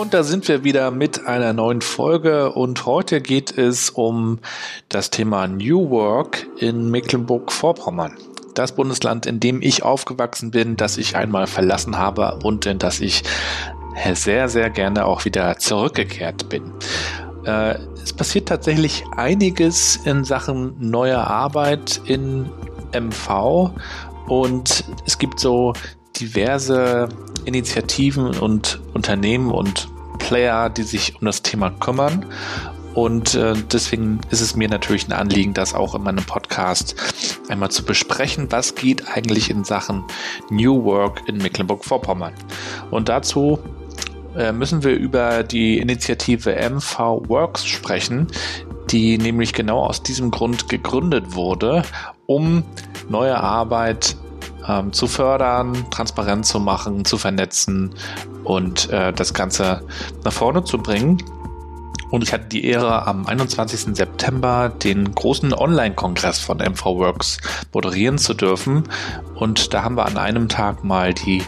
Und da sind wir wieder mit einer neuen Folge und heute geht es um das Thema New Work in Mecklenburg-Vorpommern. Das Bundesland, in dem ich aufgewachsen bin, das ich einmal verlassen habe und in das ich sehr, sehr gerne auch wieder zurückgekehrt bin. Äh, es passiert tatsächlich einiges in Sachen neuer Arbeit in MV und es gibt so diverse Initiativen und Unternehmen und Player, die sich um das Thema kümmern. Und äh, deswegen ist es mir natürlich ein Anliegen, das auch in meinem Podcast einmal zu besprechen. Was geht eigentlich in Sachen New Work in Mecklenburg-Vorpommern? Und dazu äh, müssen wir über die Initiative MV Works sprechen, die nämlich genau aus diesem Grund gegründet wurde, um neue Arbeit ähm, zu fördern, transparent zu machen, zu vernetzen und äh, das Ganze nach vorne zu bringen. Und ich hatte die Ehre, am 21. September den großen Online-Kongress von MV Works moderieren zu dürfen. Und da haben wir an einem Tag mal die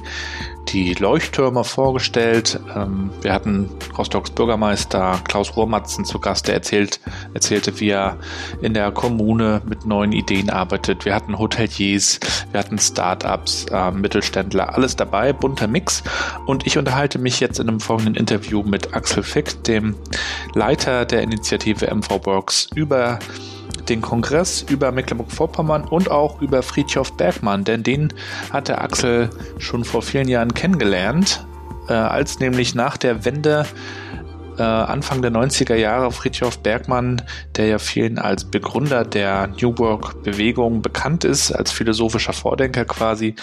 die Leuchttürme vorgestellt. Ähm, wir hatten Rostocks Bürgermeister Klaus Rohrmatzen zu Gast, der erzählt, erzählte, wie er in der Kommune mit neuen Ideen arbeitet. Wir hatten Hoteliers, wir hatten Startups, äh, Mittelständler, alles dabei, bunter Mix. Und ich unterhalte mich jetzt in einem folgenden Interview mit Axel Fick, dem Leiter der Initiative MV Works, über den Kongress über Mecklenburg-Vorpommern und auch über Friedhof Bergmann, denn den hatte Axel schon vor vielen Jahren kennengelernt, äh, als nämlich nach der Wende äh, Anfang der 90er Jahre Friedhof Bergmann, der ja vielen als Begründer der New Work Bewegung bekannt ist, als philosophischer Vordenker quasi,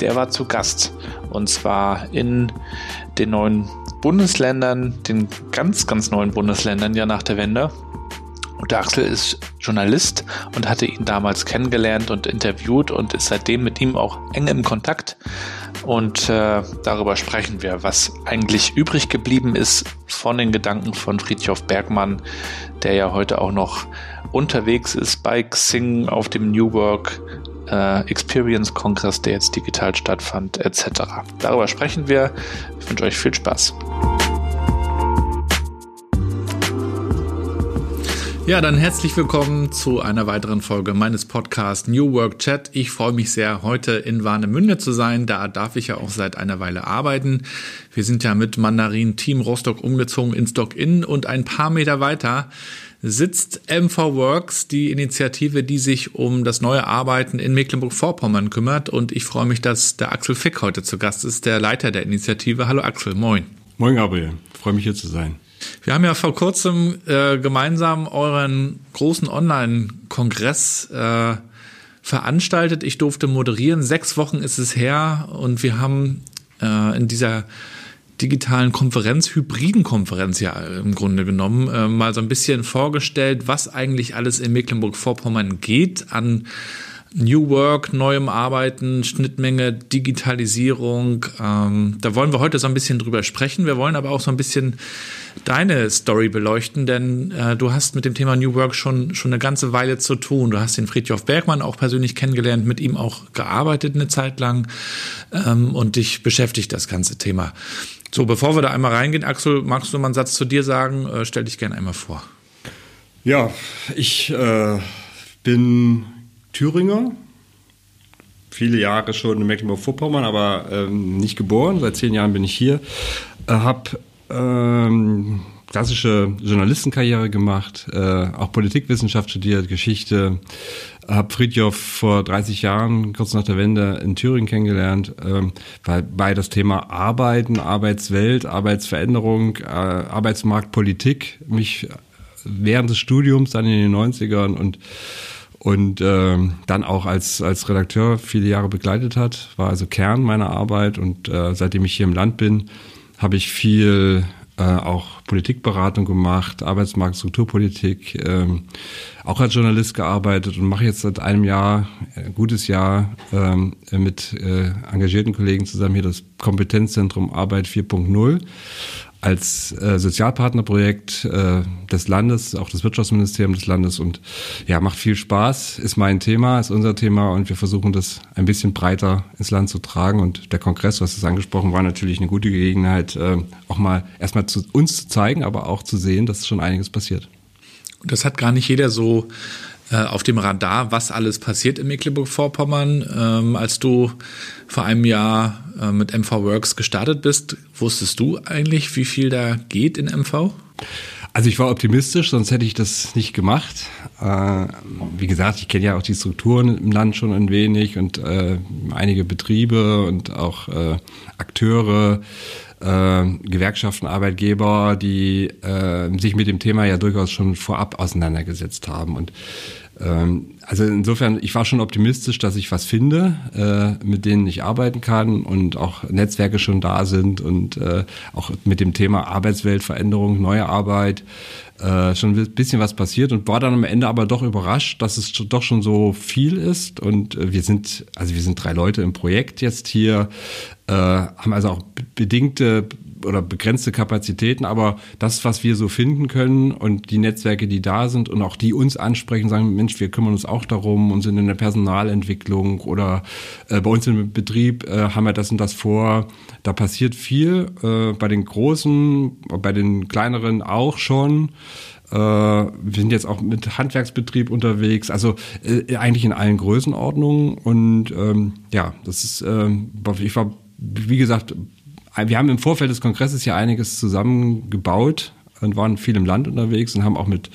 der war zu Gast. Und zwar in den neuen Bundesländern, den ganz, ganz neuen Bundesländern ja nach der Wende der Axel ist Journalist und hatte ihn damals kennengelernt und interviewt und ist seitdem mit ihm auch eng im Kontakt. Und äh, darüber sprechen wir, was eigentlich übrig geblieben ist von den Gedanken von Friedhof Bergmann, der ja heute auch noch unterwegs ist bei Xing auf dem New Work äh, Experience Kongress, der jetzt digital stattfand, etc. Darüber sprechen wir. Ich wünsche euch viel Spaß. Ja, dann herzlich willkommen zu einer weiteren Folge meines Podcasts New Work Chat. Ich freue mich sehr, heute in Warnemünde zu sein. Da darf ich ja auch seit einer Weile arbeiten. Wir sind ja mit Mandarin Team Rostock umgezogen in Stock Inn und ein paar Meter weiter sitzt MV Works, die Initiative, die sich um das neue Arbeiten in Mecklenburg-Vorpommern kümmert. Und ich freue mich, dass der Axel Fick heute zu Gast ist, der Leiter der Initiative. Hallo Axel, moin. Moin Gabriel, freue mich hier zu sein. Wir haben ja vor kurzem äh, gemeinsam euren großen Online-Kongress äh, veranstaltet. Ich durfte moderieren. Sechs Wochen ist es her und wir haben äh, in dieser digitalen Konferenz, hybriden Konferenz ja im Grunde genommen, äh, mal so ein bisschen vorgestellt, was eigentlich alles in Mecklenburg-Vorpommern geht an New Work, neuem Arbeiten, Schnittmenge, Digitalisierung. Ähm, da wollen wir heute so ein bisschen drüber sprechen. Wir wollen aber auch so ein bisschen deine Story beleuchten, denn äh, du hast mit dem Thema New Work schon, schon eine ganze Weile zu tun. Du hast den Friedhof Bergmann auch persönlich kennengelernt, mit ihm auch gearbeitet eine Zeit lang ähm, und dich beschäftigt das ganze Thema. So, bevor wir da einmal reingehen, Axel, magst du mal einen Satz zu dir sagen? Äh, stell dich gerne einmal vor. Ja, ich äh, bin Thüringer, viele Jahre schon in Mecklenburg-Vorpommern, aber ähm, nicht geboren. Seit zehn Jahren bin ich hier. Äh, habe ähm, klassische Journalistenkarriere gemacht, äh, auch Politikwissenschaft studiert, Geschichte. Habe Friedjof vor 30 Jahren, kurz nach der Wende, in Thüringen kennengelernt, ähm, weil bei das Thema Arbeiten, Arbeitswelt, Arbeitsveränderung, äh, Arbeitsmarktpolitik mich während des Studiums dann in den 90ern und und äh, dann auch als, als Redakteur viele Jahre begleitet hat, war also Kern meiner Arbeit. Und äh, seitdem ich hier im Land bin, habe ich viel äh, auch Politikberatung gemacht, Arbeitsmarkt, Strukturpolitik, ähm, auch als Journalist gearbeitet und mache jetzt seit einem Jahr, ein äh, gutes Jahr, ähm, mit äh, engagierten Kollegen zusammen hier das Kompetenzzentrum Arbeit 4.0 als äh, Sozialpartnerprojekt äh, des Landes, auch des Wirtschaftsministeriums des Landes. Und ja, macht viel Spaß, ist mein Thema, ist unser Thema. Und wir versuchen das ein bisschen breiter ins Land zu tragen. Und der Kongress, du es angesprochen, war natürlich eine gute Gelegenheit, äh, auch mal erstmal zu uns zu zeigen, aber auch zu sehen, dass schon einiges passiert. Und das hat gar nicht jeder so auf dem Radar, was alles passiert in Mecklenburg-Vorpommern. Ähm, als du vor einem Jahr äh, mit MV Works gestartet bist, wusstest du eigentlich, wie viel da geht in MV? Also ich war optimistisch, sonst hätte ich das nicht gemacht. Äh, wie gesagt, ich kenne ja auch die Strukturen im Land schon ein wenig und äh, einige Betriebe und auch äh, Akteure, äh, Gewerkschaften, Arbeitgeber, die äh, sich mit dem Thema ja durchaus schon vorab auseinandergesetzt haben. Und ähm, also insofern, ich war schon optimistisch, dass ich was finde, äh, mit denen ich arbeiten kann und auch Netzwerke schon da sind und äh, auch mit dem Thema Arbeitsweltveränderung, neue Arbeit äh, schon ein bisschen was passiert und war dann am Ende aber doch überrascht, dass es doch schon so viel ist und wir sind, also wir sind drei Leute im Projekt jetzt hier, haben also auch bedingte oder begrenzte Kapazitäten, aber das, was wir so finden können und die Netzwerke, die da sind und auch die uns ansprechen, sagen, Mensch, wir kümmern uns auch darum und sind in der Personalentwicklung oder äh, bei uns im Betrieb äh, haben wir das und das vor. Da passiert viel, äh, bei den Großen, bei den Kleineren auch schon. Äh, wir sind jetzt auch mit Handwerksbetrieb unterwegs, also äh, eigentlich in allen Größenordnungen. Und ähm, ja, das ist, äh, ich war, wie gesagt, wir haben im Vorfeld des Kongresses ja einiges zusammengebaut und waren viel im Land unterwegs und haben auch mit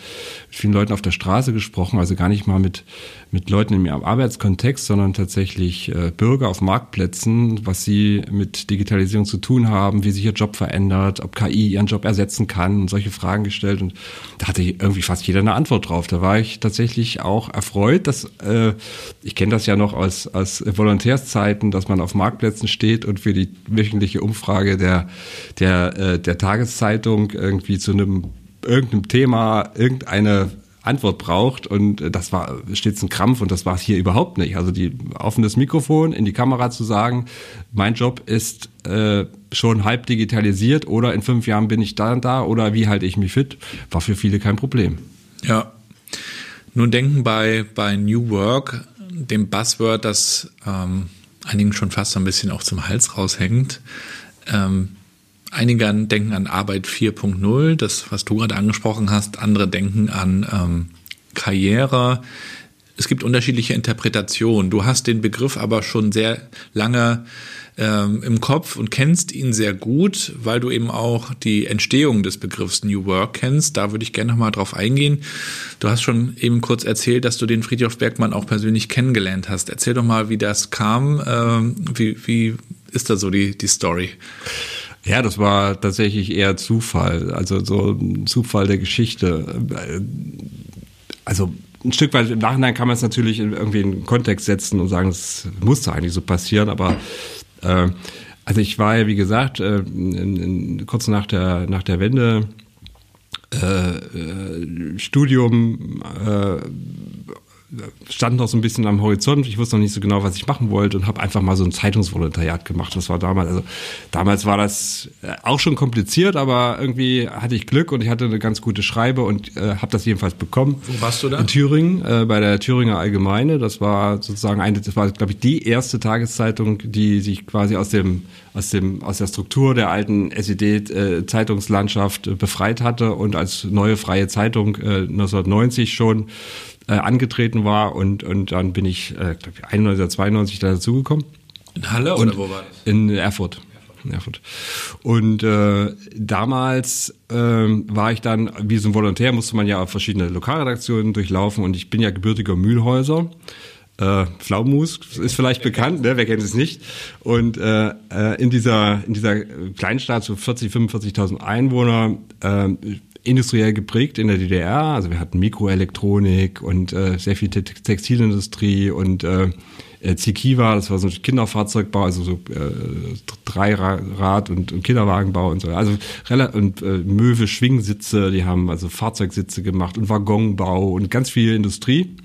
vielen Leuten auf der Straße gesprochen, also gar nicht mal mit, mit Leuten im Arbeitskontext, sondern tatsächlich äh, Bürger auf Marktplätzen, was sie mit Digitalisierung zu tun haben, wie sich ihr Job verändert, ob KI ihren Job ersetzen kann und solche Fragen gestellt. Und da hatte irgendwie fast jeder eine Antwort drauf. Da war ich tatsächlich auch erfreut, dass äh, ich kenne das ja noch aus, aus Volontärszeiten, dass man auf Marktplätzen steht und für die wöchentliche Umfrage der, der, äh, der Tageszeitung irgendwie zu einem irgendeinem Thema irgendeine Antwort braucht und das war stets ein Krampf und das war es hier überhaupt nicht. Also die offenes Mikrofon in die Kamera zu sagen, mein Job ist äh, schon halb digitalisiert oder in fünf Jahren bin ich da da oder wie halte ich mich fit, war für viele kein Problem. Ja. Nun denken bei, bei New Work, dem Buzzword, das ähm, einigen schon fast ein bisschen auch zum Hals raushängt, ähm, Einige denken an Arbeit 4.0, das, was du gerade angesprochen hast. Andere denken an ähm, Karriere. Es gibt unterschiedliche Interpretationen. Du hast den Begriff aber schon sehr lange ähm, im Kopf und kennst ihn sehr gut, weil du eben auch die Entstehung des Begriffs New Work kennst. Da würde ich gerne nochmal drauf eingehen. Du hast schon eben kurz erzählt, dass du den Friedhof Bergmann auch persönlich kennengelernt hast. Erzähl doch mal, wie das kam. Ähm, wie, wie ist da so die, die Story? Ja, das war tatsächlich eher Zufall, also so ein Zufall der Geschichte. Also ein Stück weit im Nachhinein kann man es natürlich irgendwie in Kontext setzen und sagen, es musste eigentlich so passieren, aber äh, also ich war ja, wie gesagt, äh, in, in, kurz nach der, nach der Wende äh, äh Studium äh, stand noch so ein bisschen am Horizont. Ich wusste noch nicht so genau, was ich machen wollte und habe einfach mal so ein Zeitungsvolontariat gemacht. Das war damals, also damals war das äh, auch schon kompliziert, aber irgendwie hatte ich Glück und ich hatte eine ganz gute Schreibe und äh, habe das jedenfalls bekommen. Wo warst du da? In Thüringen, äh, bei der Thüringer Allgemeine. Das war sozusagen eine, das war, glaube ich, die erste Tageszeitung, die sich quasi aus dem aus dem aus der Struktur der alten SED-Zeitungslandschaft äh, befreit hatte und als neue freie Zeitung äh, 1990 schon äh, angetreten war und, und dann bin ich, äh, glaube ich, 91 oder 92 da dazugekommen. In Halle und oder wo war das? In Erfurt. In Erfurt. Und äh, damals ähm, war ich dann, wie so ein Volontär, musste man ja verschiedene Lokalredaktionen durchlaufen und ich bin ja gebürtiger Mühlhäuser. Äh, Pflaumus ist vielleicht bekannt, ne? wer kennt es nicht. Und äh, äh in dieser in dieser Kleinstadt so 40, 45.000 Einwohner äh, industriell geprägt in der DDR. Also wir hatten Mikroelektronik und äh, sehr viel Textilindustrie und äh, äh, Zikiva, das war so ein Kinderfahrzeugbau, also so äh, Dreirad und, und Kinderwagenbau und so. Also und äh, Möwe Schwingsitze, die haben also Fahrzeugsitze gemacht und Waggonbau und ganz viel Industrie.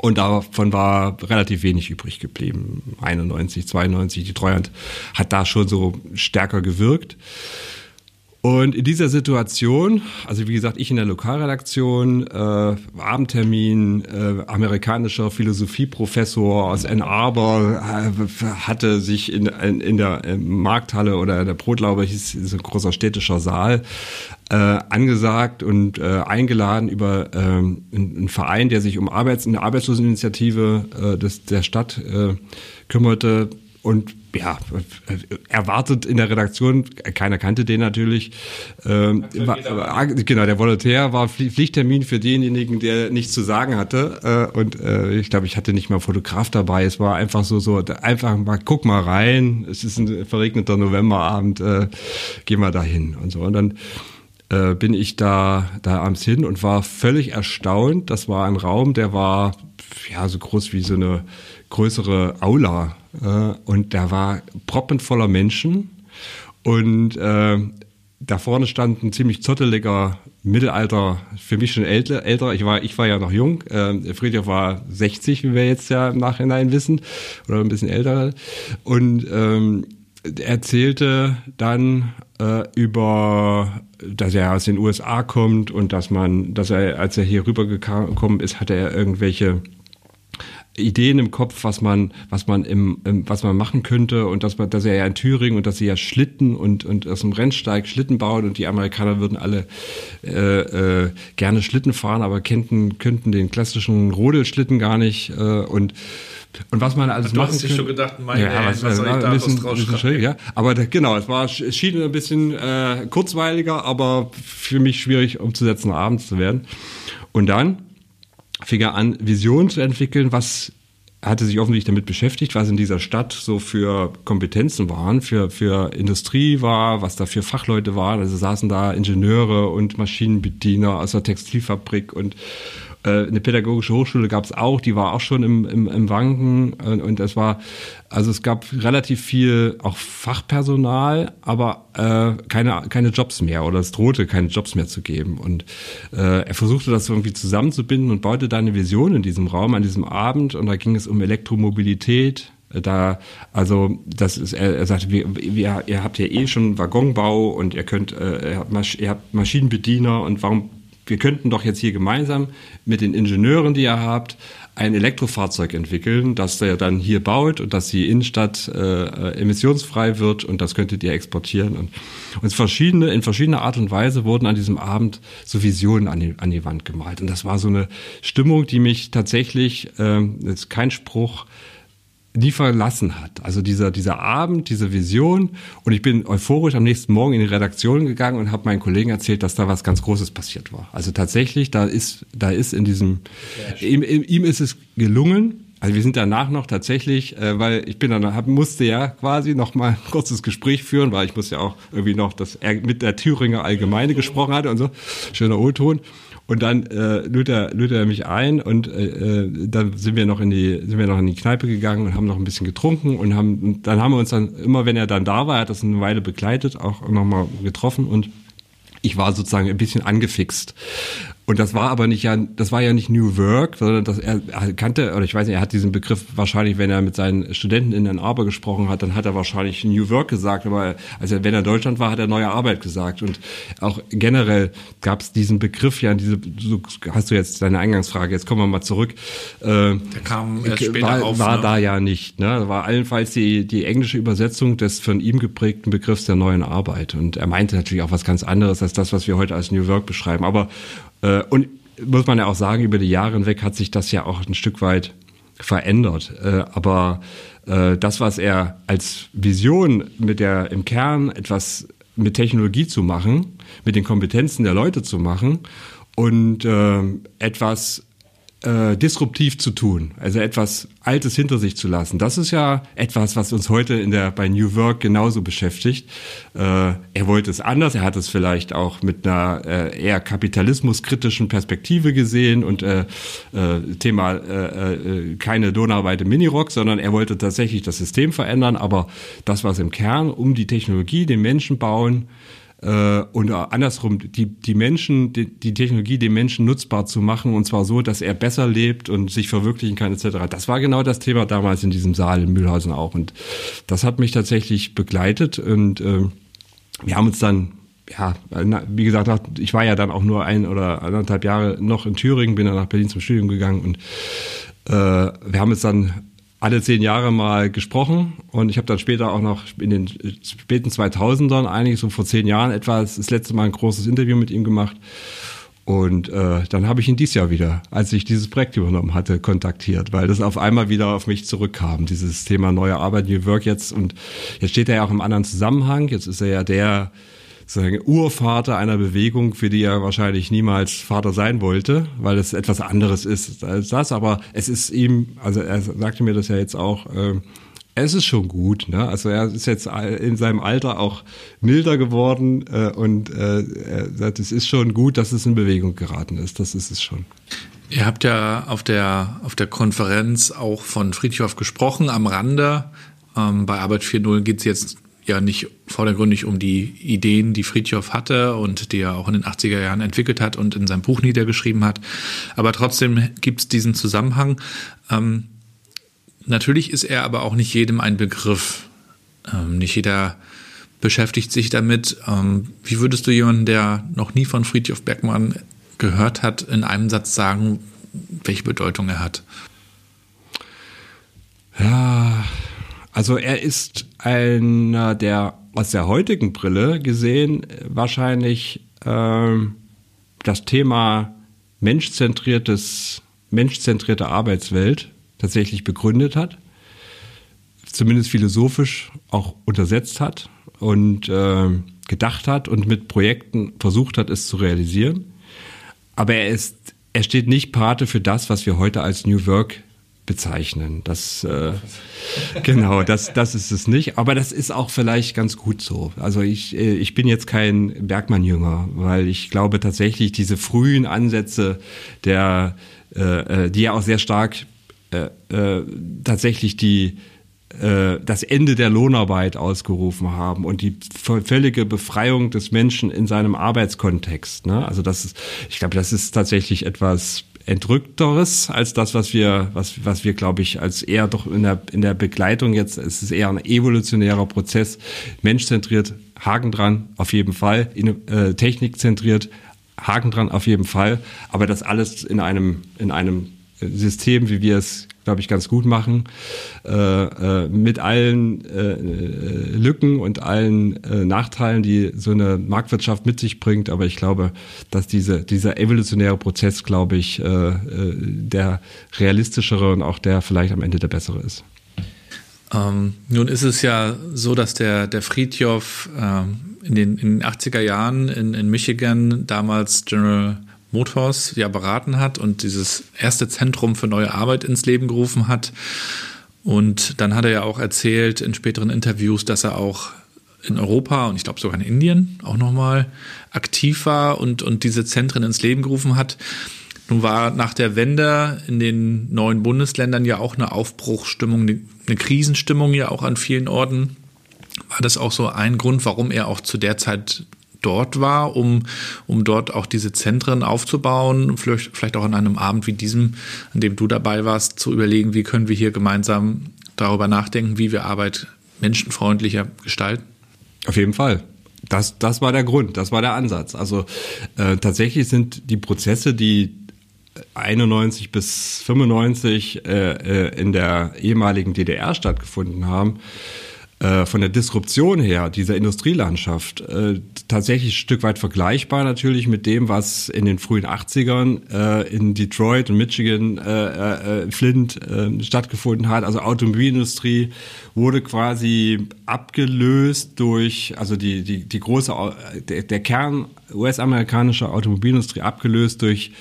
Und davon war relativ wenig übrig geblieben. 91, 92, die Treuhand hat da schon so stärker gewirkt. Und in dieser Situation, also wie gesagt, ich in der Lokalredaktion, äh, Abendtermin, äh, amerikanischer Philosophieprofessor aus Ann Arbor äh, hatte sich in, in, in der äh, Markthalle oder der Brotlaube, hieß so ein großer städtischer Saal, äh, angesagt und äh, eingeladen über äh, einen Verein, der sich um Arbeits eine Arbeitsloseninitiative äh, des, der Stadt äh, kümmerte. Und ja, erwartet in der Redaktion, keiner kannte den natürlich. Ähm, war, war, genau, der Volontär war Pflichttermin für denjenigen, der nichts zu sagen hatte. Äh, und äh, ich glaube, ich hatte nicht mal Fotograf dabei. Es war einfach so, so einfach mal, guck mal rein. Es ist ein verregneter Novemberabend, äh, geh mal dahin und so. Und dann äh, bin ich da, da abends hin und war völlig erstaunt. Das war ein Raum, der war ja so groß wie so eine größere Aula äh, und da war proppenvoller Menschen und äh, da vorne stand ein ziemlich zotteliger Mittelalter, für mich schon älter, älter. Ich war, ich war ja noch jung. Äh, Friedrich war 60, wie wir jetzt ja im Nachhinein wissen, oder ein bisschen älter. Und ähm, erzählte dann äh, über, dass er aus den USA kommt und dass man, dass er, als er hier rübergekommen ist, hatte er irgendwelche Ideen im Kopf, was man, was man im, im, was man machen könnte und dass man, dass er ja in Thüringen und dass sie ja Schlitten und und aus dem Rennsteig Schlitten bauen und die Amerikaner würden alle äh, äh, gerne Schlitten fahren, aber könnten könnten den klassischen Rodelschlitten gar nicht äh, und und was man alles du machen hast dich schon gedacht, meine, ja, was, was soll ich da ein bisschen, bisschen ja. Aber da, genau, es war es schien ein bisschen äh, kurzweiliger, aber für mich schwierig umzusetzen, abends zu werden. Und dann fing er an, Visionen zu entwickeln, was hatte sich offensichtlich damit beschäftigt, was in dieser Stadt so für Kompetenzen waren, für, für Industrie war, was da für Fachleute waren. Also saßen da Ingenieure und Maschinenbediener aus der Textilfabrik und, eine pädagogische Hochschule gab es auch, die war auch schon im, im, im Wanken. Und, und es war, also es gab relativ viel auch Fachpersonal, aber äh, keine, keine Jobs mehr oder es drohte keine Jobs mehr zu geben. Und äh, er versuchte das irgendwie zusammenzubinden und baute da eine Vision in diesem Raum, an diesem Abend. Und da ging es um Elektromobilität, da, also das ist, er, er sagte, wir, wir, ihr habt ja eh schon Waggonbau und ihr könnt, äh, ihr, habt ihr habt Maschinenbediener und warum wir könnten doch jetzt hier gemeinsam mit den Ingenieuren, die ihr habt, ein Elektrofahrzeug entwickeln, das er dann hier baut und dass die Innenstadt äh, emissionsfrei wird und das könntet ihr exportieren. Und, und verschiedene, in verschiedener Art und Weise wurden an diesem Abend so Visionen an die, an die Wand gemalt. Und das war so eine Stimmung, die mich tatsächlich, äh, ist kein Spruch, nie verlassen hat. Also dieser, dieser Abend, diese Vision. Und ich bin euphorisch am nächsten Morgen in die Redaktion gegangen und habe meinen Kollegen erzählt, dass da was ganz Großes passiert war. Also tatsächlich, da ist, da ist in diesem, ihm, ihm ist es gelungen, also wir sind danach noch tatsächlich, äh, weil ich bin dann hab, musste ja quasi noch mal ein kurzes Gespräch führen, weil ich muss ja auch irgendwie noch, dass er mit der Thüringer Allgemeine gesprochen hatte und so, schöner O-Ton. Und dann äh, lud, er, lud er mich ein und äh, äh, dann sind wir noch in die sind wir noch in die Kneipe gegangen und haben noch ein bisschen getrunken und haben dann haben wir uns dann immer wenn er dann da war, er hat das eine Weile begleitet, auch nochmal getroffen und ich war sozusagen ein bisschen angefixt. Und das war aber nicht ja, das war ja nicht New Work, sondern dass er, er kannte, oder ich weiß nicht, er hat diesen Begriff wahrscheinlich, wenn er mit seinen Studenten in Ann Arbor gesprochen hat, dann hat er wahrscheinlich New Work gesagt, aber also wenn er in Deutschland war, hat er neue Arbeit gesagt. Und auch generell gab es diesen Begriff ja, diese, so hast du jetzt deine Eingangsfrage, jetzt kommen wir mal zurück. Äh, Der kam erst später war, auf. War ne? da ja nicht. Ne? Das war allenfalls die, die englische Übersetzung des von ihm geprägten Begriffs der neuen Arbeit. Und er meinte natürlich auch was ganz anderes als das, was wir heute als New Work beschreiben. Aber äh, und muss man ja auch sagen, über die Jahre hinweg hat sich das ja auch ein Stück weit verändert. Äh, aber äh, das, was er als Vision mit der im Kern etwas mit Technologie zu machen, mit den Kompetenzen der Leute zu machen und äh, etwas äh, disruptiv zu tun, also etwas Altes hinter sich zu lassen. Das ist ja etwas, was uns heute in der bei New Work genauso beschäftigt. Äh, er wollte es anders, er hat es vielleicht auch mit einer äh, eher kapitalismuskritischen Perspektive gesehen und äh, äh, Thema äh, äh, keine Lohnarbeit im Minirock, sondern er wollte tatsächlich das System verändern, aber das, was im Kern um die Technologie, den Menschen bauen, und andersrum die, die Menschen, die, die Technologie den Menschen nutzbar zu machen und zwar so, dass er besser lebt und sich verwirklichen kann etc. Das war genau das Thema damals in diesem Saal in Mühlhausen auch. Und das hat mich tatsächlich begleitet. Und äh, wir haben uns dann ja, wie gesagt, ich war ja dann auch nur ein oder anderthalb Jahre noch in Thüringen, bin dann nach Berlin zum Studium gegangen. Und äh, wir haben uns dann alle zehn Jahre mal gesprochen und ich habe dann später auch noch in den späten 2000ern, eigentlich so vor zehn Jahren etwa, das letzte Mal ein großes Interview mit ihm gemacht. Und äh, dann habe ich ihn dieses Jahr wieder, als ich dieses Projekt übernommen hatte, kontaktiert, weil das auf einmal wieder auf mich zurückkam, dieses Thema neue Arbeit, New Work jetzt. Und jetzt steht er ja auch im anderen Zusammenhang. Jetzt ist er ja der sozusagen Urvater einer Bewegung, für die er wahrscheinlich niemals Vater sein wollte, weil es etwas anderes ist als das. Aber es ist ihm, also er sagte mir das ja jetzt auch, äh, es ist schon gut. Ne? Also er ist jetzt in seinem Alter auch milder geworden äh, und äh, er sagt, es ist schon gut, dass es in Bewegung geraten ist. Das ist es schon. Ihr habt ja auf der, auf der Konferenz auch von Friedhof gesprochen, am Rande. Ähm, bei Arbeit 4.0 geht es jetzt ja nicht vordergründig um die Ideen, die Friedhoff hatte und die er auch in den 80er Jahren entwickelt hat und in seinem Buch niedergeschrieben hat. Aber trotzdem gibt es diesen Zusammenhang. Ähm, natürlich ist er aber auch nicht jedem ein Begriff. Ähm, nicht jeder beschäftigt sich damit. Ähm, wie würdest du jemanden, der noch nie von Friedhof Bergmann gehört hat, in einem Satz sagen, welche Bedeutung er hat? Ja, also er ist einer der aus der heutigen Brille gesehen wahrscheinlich ähm, das Thema menschzentriertes, menschzentrierte Arbeitswelt tatsächlich begründet hat, zumindest philosophisch auch untersetzt hat und äh, gedacht hat und mit Projekten versucht hat, es zu realisieren. Aber er ist, er steht nicht Pate für das, was wir heute als New Work bezeichnen. Das äh, genau, das das ist es nicht. Aber das ist auch vielleicht ganz gut so. Also ich äh, ich bin jetzt kein Bergmann-Jünger, weil ich glaube tatsächlich diese frühen Ansätze der äh, äh die ja auch sehr stark äh, äh, tatsächlich die äh, das Ende der Lohnarbeit ausgerufen haben und die völlige Befreiung des Menschen in seinem Arbeitskontext. Ne? Also das ist, ich glaube, das ist tatsächlich etwas entrückteres als das, was wir, was, was wir, glaube ich, als eher doch in der, in der Begleitung jetzt, es ist eher ein evolutionärer Prozess, menschzentriert, Haken dran, auf jeden Fall, in, äh, technikzentriert, Haken dran, auf jeden Fall, aber das alles in einem, in einem System, wie wir es glaube ich, ganz gut machen, äh, äh, mit allen äh, Lücken und allen äh, Nachteilen, die so eine Marktwirtschaft mit sich bringt. Aber ich glaube, dass diese, dieser evolutionäre Prozess, glaube ich, äh, äh, der realistischere und auch der vielleicht am Ende der bessere ist. Ähm, nun ist es ja so, dass der, der Friedhof ähm, in, den, in den 80er Jahren in, in Michigan damals General Motors ja beraten hat und dieses erste Zentrum für neue Arbeit ins Leben gerufen hat. Und dann hat er ja auch erzählt in späteren Interviews, dass er auch in Europa und ich glaube sogar in Indien auch nochmal aktiv war und, und diese Zentren ins Leben gerufen hat. Nun war nach der Wende in den neuen Bundesländern ja auch eine Aufbruchsstimmung, eine Krisenstimmung ja auch an vielen Orten. War das auch so ein Grund, warum er auch zu der Zeit dort war, um, um dort auch diese Zentren aufzubauen, vielleicht, vielleicht auch an einem Abend wie diesem, an dem du dabei warst, zu überlegen, wie können wir hier gemeinsam darüber nachdenken, wie wir Arbeit menschenfreundlicher gestalten? Auf jeden Fall. Das, das war der Grund, das war der Ansatz. Also äh, tatsächlich sind die Prozesse, die 91 bis 95 äh, äh, in der ehemaligen DDR stattgefunden haben, äh, von der Disruption her dieser Industrielandschaft äh, tatsächlich ein Stück weit vergleichbar natürlich mit dem, was in den frühen 80ern äh, in Detroit und Michigan, äh, äh, Flint äh, stattgefunden hat. Also Automobilindustrie wurde quasi abgelöst durch, also die, die, die große, der, der Kern US-amerikanische Automobilindustrie abgelöst durch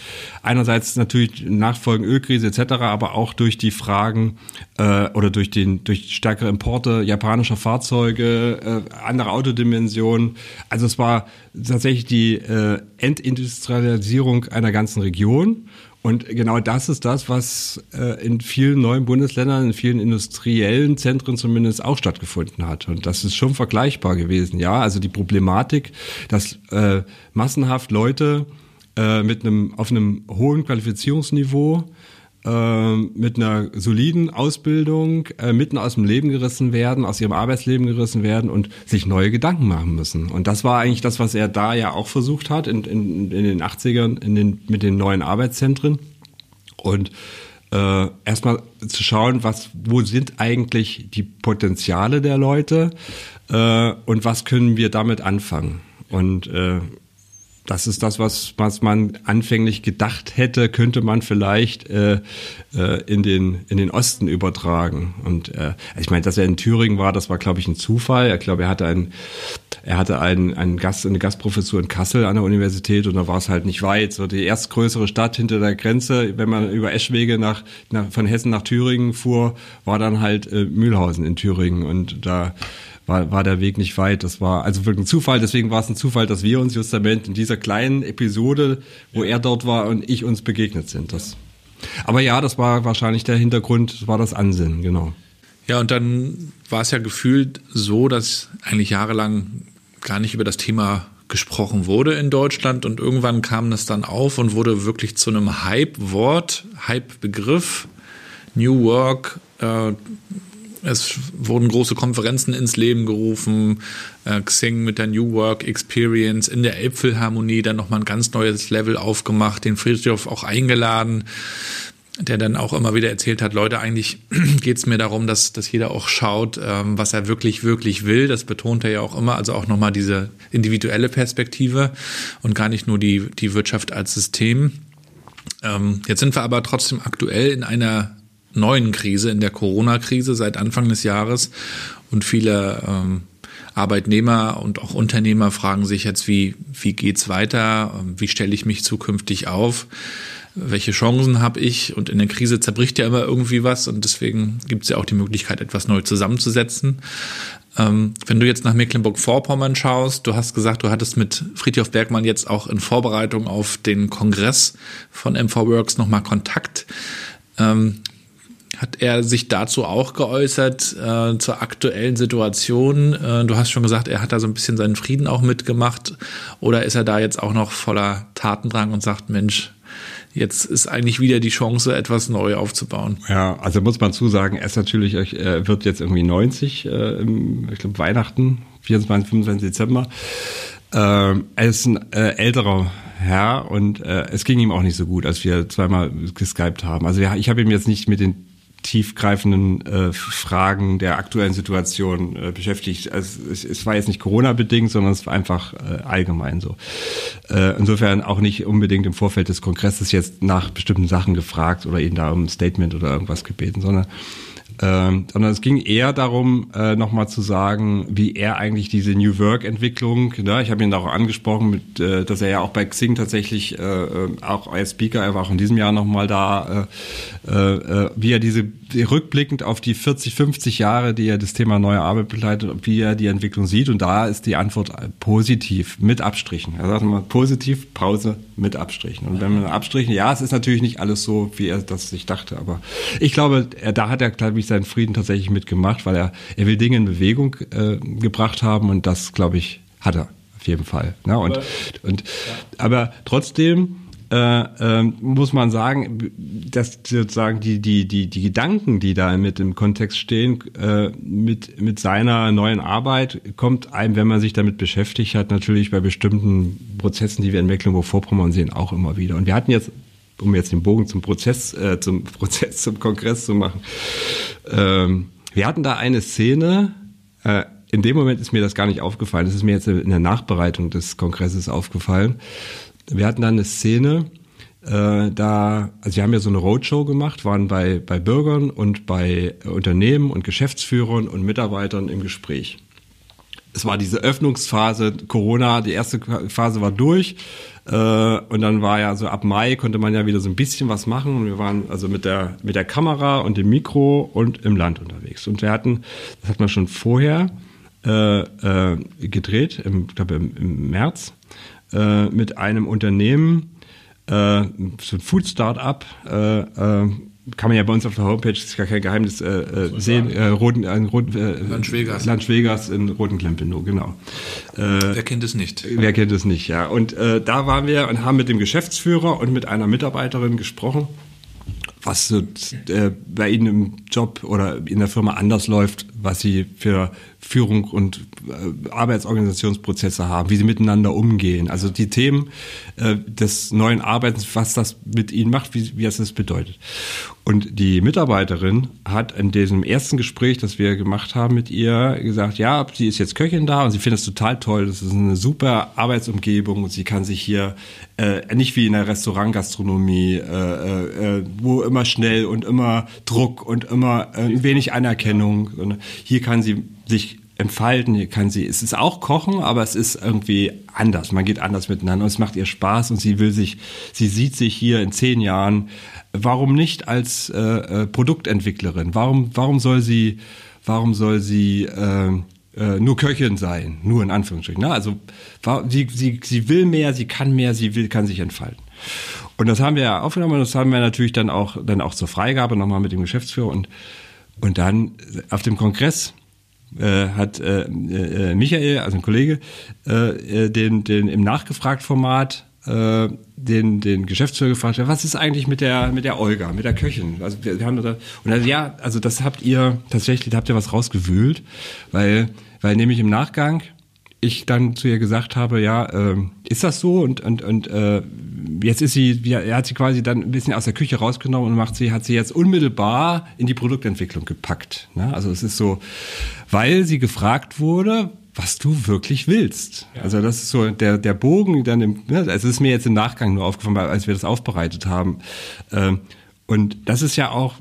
einerseits natürlich Nachfolgen Ölkrise etc., aber auch durch die Fragen äh, oder durch den durch stärkere Importe japanischer Fahrzeuge, äh, andere Autodimensionen. Also es war tatsächlich die äh, Entindustrialisierung einer ganzen Region. Und genau das ist das, was äh, in vielen neuen Bundesländern, in vielen industriellen Zentren zumindest auch stattgefunden hat. Und das ist schon vergleichbar gewesen. Ja, also die Problematik, dass äh, massenhaft Leute äh, mit einem auf einem hohen Qualifizierungsniveau mit einer soliden Ausbildung äh, mitten aus dem Leben gerissen werden, aus ihrem Arbeitsleben gerissen werden und sich neue Gedanken machen müssen. Und das war eigentlich das, was er da ja auch versucht hat in, in, in den 80ern in den, mit den neuen Arbeitszentren. Und äh, erstmal zu schauen, was, wo sind eigentlich die Potenziale der Leute äh, und was können wir damit anfangen. Und äh, das ist das, was, was man anfänglich gedacht hätte, könnte man vielleicht äh, äh, in, den, in den Osten übertragen. Und äh, ich meine, dass er in Thüringen war, das war, glaube ich, ein Zufall. Ich glaube, er hatte ein, er hatte einen, einen Gast, eine Gastprofessur in Kassel an der Universität und da war es halt nicht weit. So die erstgrößere Stadt hinter der Grenze, wenn man über Eschwege nach, nach von Hessen nach Thüringen fuhr, war dann halt äh, Mühlhausen in Thüringen und da war, war der Weg nicht weit. Das war also wirklich ein Zufall. Deswegen war es ein Zufall, dass wir uns justament in dieser kleinen Episode, wo er dort war und ich uns begegnet sind. Das. Aber ja, das war wahrscheinlich der Hintergrund, das war das Ansinnen, genau. Ja, und dann war es ja gefühlt so, dass eigentlich jahrelang gar nicht über das Thema gesprochen wurde in Deutschland und irgendwann kam das dann auf und wurde wirklich zu einem Hype-Wort, Hype-Begriff. New Work, äh, es wurden große Konferenzen ins Leben gerufen, äh, Xing mit der New Work Experience in der Elbphilharmonie dann nochmal ein ganz neues Level aufgemacht, den Friedrich auch eingeladen, der dann auch immer wieder erzählt hat, Leute, eigentlich geht es mir darum, dass, dass jeder auch schaut, ähm, was er wirklich, wirklich will. Das betont er ja auch immer, also auch nochmal diese individuelle Perspektive und gar nicht nur die, die Wirtschaft als System. Ähm, jetzt sind wir aber trotzdem aktuell in einer neuen Krise, in der Corona-Krise seit Anfang des Jahres. Und viele ähm, Arbeitnehmer und auch Unternehmer fragen sich jetzt, wie, wie geht's weiter? Wie stelle ich mich zukünftig auf? Welche Chancen habe ich? Und in der Krise zerbricht ja immer irgendwie was und deswegen gibt es ja auch die Möglichkeit, etwas neu zusammenzusetzen. Ähm, wenn du jetzt nach Mecklenburg-Vorpommern schaust, du hast gesagt, du hattest mit Friedhof Bergmann jetzt auch in Vorbereitung auf den Kongress von MV Works nochmal Kontakt. Ähm, hat er sich dazu auch geäußert, äh, zur aktuellen Situation? Äh, du hast schon gesagt, er hat da so ein bisschen seinen Frieden auch mitgemacht. Oder ist er da jetzt auch noch voller Tatendrang und sagt, Mensch, jetzt ist eigentlich wieder die Chance, etwas neu aufzubauen. Ja, also muss man zusagen, er ist natürlich, er wird jetzt irgendwie 90, äh, im, ich glaube Weihnachten, 24, 25 Dezember. Ähm, er ist ein äh, älterer Herr und äh, es ging ihm auch nicht so gut, als wir zweimal geskypt haben. Also ja, ich habe ihm jetzt nicht mit den tiefgreifenden äh, Fragen der aktuellen Situation äh, beschäftigt. Also es, es war jetzt nicht Corona-bedingt, sondern es war einfach äh, allgemein so. Äh, insofern auch nicht unbedingt im Vorfeld des Kongresses jetzt nach bestimmten Sachen gefragt oder ihn da um ein Statement oder irgendwas gebeten, sondern ähm, sondern es ging eher darum, äh, nochmal zu sagen, wie er eigentlich diese New Work-Entwicklung, ne, ich habe ihn auch angesprochen, mit, äh, dass er ja auch bei Xing tatsächlich äh, äh auch als Speaker, er war auch in diesem Jahr nochmal da, äh, äh, äh, wie er diese rückblickend auf die 40, 50 Jahre, die er das Thema neue Arbeit begleitet, wie er die Entwicklung sieht. Und da ist die Antwort positiv, mit Abstrichen. Er sagt immer positiv, Pause, mit Abstrichen. Und wenn man Abstrichen, ja, es ist natürlich nicht alles so, wie er das sich dachte, aber ich glaube, er, da hat er, glaube ich, seinen Frieden tatsächlich mitgemacht, weil er, er will Dinge in Bewegung äh, gebracht haben und das, glaube ich, hat er auf jeden Fall. Ne? Und, und, aber trotzdem äh, äh, muss man sagen, dass sozusagen die, die, die, die Gedanken, die da mit im Kontext stehen, äh, mit, mit seiner neuen Arbeit, kommt einem, wenn man sich damit beschäftigt hat, natürlich bei bestimmten Prozessen, die wir in Mecklenburg-Vorpommern sehen, auch immer wieder. Und wir hatten jetzt um jetzt den Bogen zum Prozess, äh, zum Prozess, zum Kongress zu machen. Ähm, wir hatten da eine Szene, äh, in dem Moment ist mir das gar nicht aufgefallen. Das ist mir jetzt in der Nachbereitung des Kongresses aufgefallen. Wir hatten da eine Szene, äh, da, also wir haben ja so eine Roadshow gemacht, waren bei, bei Bürgern und bei Unternehmen und Geschäftsführern und Mitarbeitern im Gespräch. Es war diese Öffnungsphase, Corona, die erste Phase war durch. Äh, und dann war ja so ab Mai konnte man ja wieder so ein bisschen was machen. Und wir waren also mit der, mit der Kamera und dem Mikro und im Land unterwegs. Und wir hatten, das hat man schon vorher äh, äh, gedreht, im, ich glaube im, im März, äh, mit einem Unternehmen, äh, so ein Food-Startup, äh, äh, kann man ja bei uns auf der Homepage, ist gar kein Geheimnis, äh, äh, sehen, Roten, Roten, äh, Land Vegas. Land Vegas in Rotenklempenow, genau. Äh, wer kennt es nicht? Wer kennt es nicht, ja. Und da waren wir und haben mit dem Geschäftsführer und mit einer Mitarbeiterin gesprochen was so, äh, bei Ihnen im Job oder in der Firma anders läuft, was Sie für Führung und äh, Arbeitsorganisationsprozesse haben, wie Sie miteinander umgehen. Also die Themen äh, des neuen Arbeitens, was das mit Ihnen macht, wie, wie es das bedeutet. Und die Mitarbeiterin hat in diesem ersten Gespräch, das wir gemacht haben mit ihr, gesagt, ja, sie ist jetzt Köchin da und sie findet es total toll. Das ist eine super Arbeitsumgebung und sie kann sich hier äh, nicht wie in der Restaurantgastronomie, äh, äh, äh wo immer schnell und immer Druck und immer äh, wenig Anerkennung. Hier kann sie sich entfalten, hier kann sie, es ist auch Kochen, aber es ist irgendwie anders. Man geht anders miteinander und es macht ihr Spaß und sie will sich, sie sieht sich hier in zehn Jahren warum nicht als äh, äh, Produktentwicklerin? Warum, warum soll sie, warum soll sie äh, äh, nur Köchin sein? Nur in Anführungsstrichen. Ne? Also sie, sie, sie will mehr, sie kann mehr, sie will, kann sich entfalten. Und das haben wir ja aufgenommen und das haben wir natürlich dann auch, dann auch zur Freigabe nochmal mit dem Geschäftsführer und, und dann auf dem Kongress äh, hat äh, äh, Michael, also ein Kollege, äh, äh den, den im Nachgefragt-Format äh, den, den Geschäftsführer gefragt, was ist eigentlich mit der, mit der Olga, mit der Köchin? Also wir, wir haben da, und also, ja, also das habt ihr tatsächlich, da habt ihr was rausgewühlt, weil, weil nämlich im Nachgang ich dann zu ihr gesagt habe, ja, äh, ist das so? Und, und, und äh, jetzt ist sie, er hat sie quasi dann ein bisschen aus der Küche rausgenommen und macht sie, hat sie jetzt unmittelbar in die Produktentwicklung gepackt. Ne? Also es ist so, weil sie gefragt wurde, was du wirklich willst. Ja. Also das ist so der, der Bogen, dann im, ne, also es ist mir jetzt im Nachgang nur aufgefallen, als wir das aufbereitet haben. Ähm, und das ist ja auch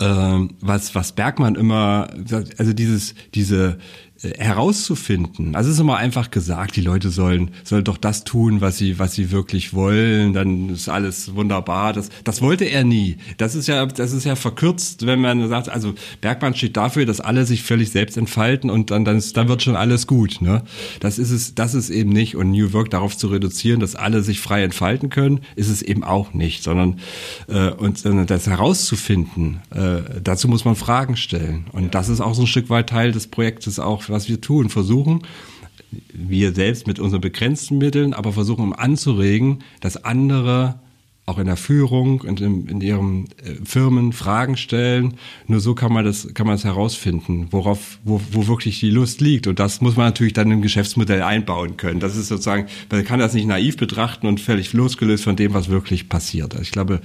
ähm, was, was Bergmann immer, also dieses, diese, herauszufinden. Also es ist immer einfach gesagt, die Leute sollen, sollen doch das tun, was sie, was sie wirklich wollen, dann ist alles wunderbar. Das, das wollte er nie. Das ist ja, das ist ja verkürzt, wenn man sagt, also Bergmann steht dafür, dass alle sich völlig selbst entfalten und dann, dann, ist, dann wird schon alles gut, ne? Das ist es, das ist eben nicht. Und New Work darauf zu reduzieren, dass alle sich frei entfalten können, ist es eben auch nicht, sondern, äh, und das herauszufinden, äh, dazu muss man Fragen stellen. Und das ist auch so ein Stück weit Teil des Projektes auch was wir tun, versuchen, wir selbst mit unseren begrenzten Mitteln, aber versuchen, um anzuregen, dass andere auch in der Führung und in, in ihren äh, Firmen Fragen stellen. Nur so kann man das, kann man das herausfinden, worauf, wo, wo wirklich die Lust liegt. Und das muss man natürlich dann im Geschäftsmodell einbauen können. Das ist sozusagen, man kann das nicht naiv betrachten und völlig losgelöst von dem, was wirklich passiert. Ich glaube,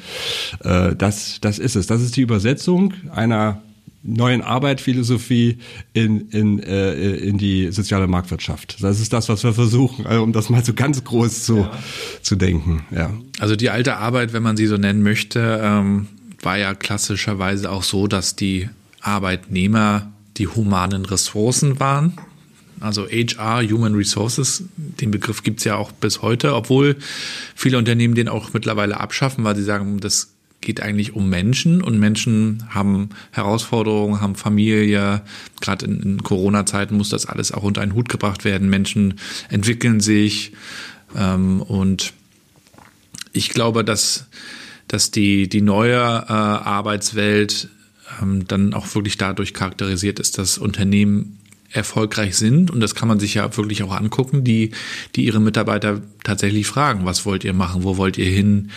äh, das, das ist es. Das ist die Übersetzung einer neuen Arbeitphilosophie in, in, äh, in die soziale Marktwirtschaft. Das ist das, was wir versuchen, also um das mal so ganz groß zu, ja. zu denken. Ja. Also die alte Arbeit, wenn man sie so nennen möchte, ähm, war ja klassischerweise auch so, dass die Arbeitnehmer die humanen Ressourcen waren. Also HR, Human Resources, den Begriff gibt's ja auch bis heute, obwohl viele Unternehmen den auch mittlerweile abschaffen, weil sie sagen, das geht eigentlich um Menschen und Menschen haben Herausforderungen, haben Familie. Gerade in, in Corona-Zeiten muss das alles auch unter einen Hut gebracht werden. Menschen entwickeln sich ähm, und ich glaube, dass, dass die, die neue äh, Arbeitswelt ähm, dann auch wirklich dadurch charakterisiert ist, dass Unternehmen erfolgreich sind, und das kann man sich ja wirklich auch angucken, die, die ihre Mitarbeiter tatsächlich fragen, was wollt ihr machen, wo wollt ihr hin?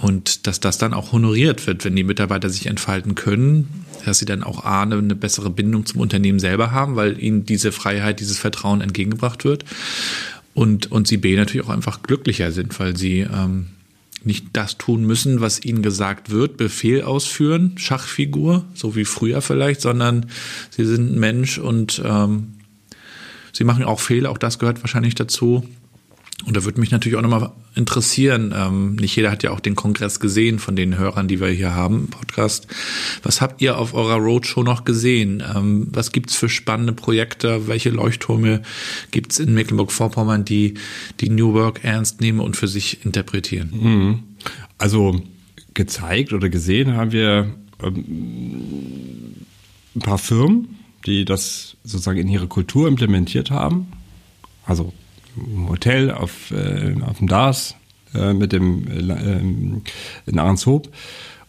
Und dass das dann auch honoriert wird, wenn die Mitarbeiter sich entfalten können, dass sie dann auch A, eine bessere Bindung zum Unternehmen selber haben, weil ihnen diese Freiheit, dieses Vertrauen entgegengebracht wird. Und, und sie B natürlich auch einfach glücklicher sind, weil sie ähm, nicht das tun müssen, was ihnen gesagt wird, Befehl ausführen, Schachfigur, so wie früher vielleicht, sondern sie sind ein Mensch und ähm, sie machen auch Fehler, auch das gehört wahrscheinlich dazu. Und da würde mich natürlich auch nochmal interessieren, ähm, nicht jeder hat ja auch den Kongress gesehen von den Hörern, die wir hier haben Podcast. Was habt ihr auf eurer Roadshow noch gesehen? Ähm, was gibt's für spannende Projekte? Welche Leuchttürme gibt's in Mecklenburg-Vorpommern, die die New Work ernst nehmen und für sich interpretieren? Mhm. Also gezeigt oder gesehen haben wir ähm, ein paar Firmen, die das sozusagen in ihre Kultur implementiert haben. Also im Hotel auf, äh, auf dem DAS äh, mit dem äh, in Ahrenshoop.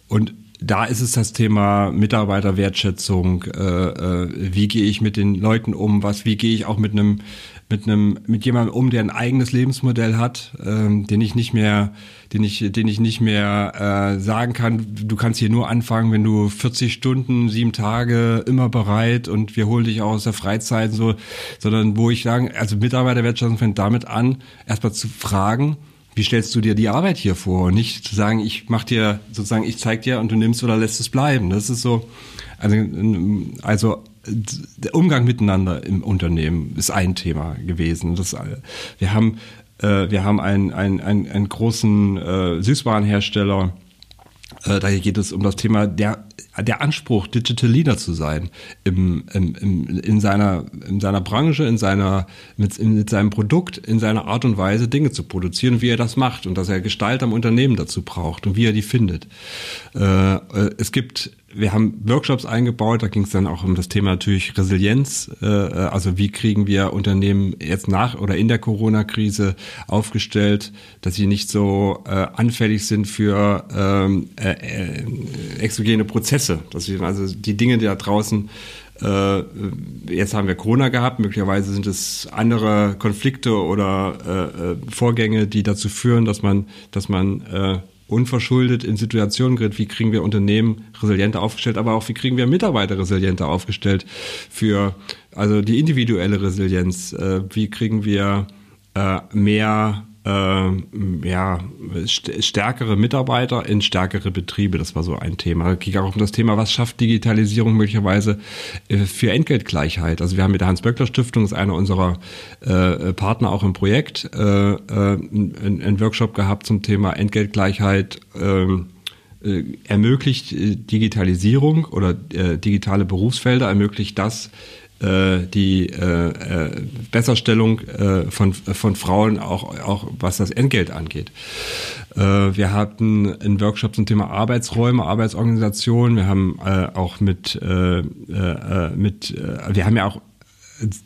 Und da ist es das Thema Mitarbeiterwertschätzung. Äh, äh, wie gehe ich mit den Leuten um? Was? Wie gehe ich auch mit einem mit einem mit jemandem um, der ein eigenes Lebensmodell hat, ähm, den ich nicht mehr, den ich den ich nicht mehr äh, sagen kann. Du kannst hier nur anfangen, wenn du 40 Stunden, sieben Tage immer bereit und wir holen dich auch aus der Freizeit so, sondern wo ich sagen, also Mitarbeiterwertschätzung fängt damit an, erstmal zu fragen wie stellst du dir die Arbeit hier vor? Und nicht zu sagen, ich mach dir sozusagen, ich zeig dir und du nimmst oder lässt es bleiben. Das ist so, also, also der Umgang miteinander im Unternehmen ist ein Thema gewesen. Das, wir haben, äh, wir haben einen, einen, einen, einen großen äh, Süßwarenhersteller, äh, da geht es um das Thema der, der Anspruch, Digital Leader zu sein im, im, im, in, seiner, in seiner Branche, in seiner, mit, mit seinem Produkt, in seiner Art und Weise Dinge zu produzieren, wie er das macht und dass er Gestalt am Unternehmen dazu braucht und wie er die findet. Äh, äh es gibt wir haben Workshops eingebaut, da ging es dann auch um das Thema natürlich Resilienz, äh, also wie kriegen wir Unternehmen jetzt nach oder in der Corona-Krise aufgestellt, dass sie nicht so äh, anfällig sind für ähm, äh, äh, exogene Prozesse, dass sie also die Dinge, die da draußen äh, jetzt haben wir Corona gehabt, möglicherweise sind es andere Konflikte oder äh, äh Vorgänge, die dazu führen, dass man, dass man äh, unverschuldet in Situationen gerät, wie kriegen wir Unternehmen resilienter aufgestellt, aber auch wie kriegen wir Mitarbeiter resilienter aufgestellt für also die individuelle Resilienz, äh, wie kriegen wir mehr äh, ja, stärkere Mitarbeiter in stärkere Betriebe. Das war so ein Thema. Es ging auch um das Thema, was schafft Digitalisierung möglicherweise äh, für Entgeltgleichheit. Also wir haben mit der Hans-Böckler-Stiftung, ist einer unserer äh, Partner auch im Projekt, äh, äh, einen, einen Workshop gehabt zum Thema Entgeltgleichheit. Ähm, äh, ermöglicht Digitalisierung oder digitale Berufsfelder, ermöglicht das, äh, die äh, äh, Besserstellung äh, von, von Frauen, auch, auch was das Entgelt angeht. Äh, wir hatten einen Workshop zum Thema Arbeitsräume, Arbeitsorganisation. Wir haben äh, auch mit, äh, äh, mit äh, wir haben ja auch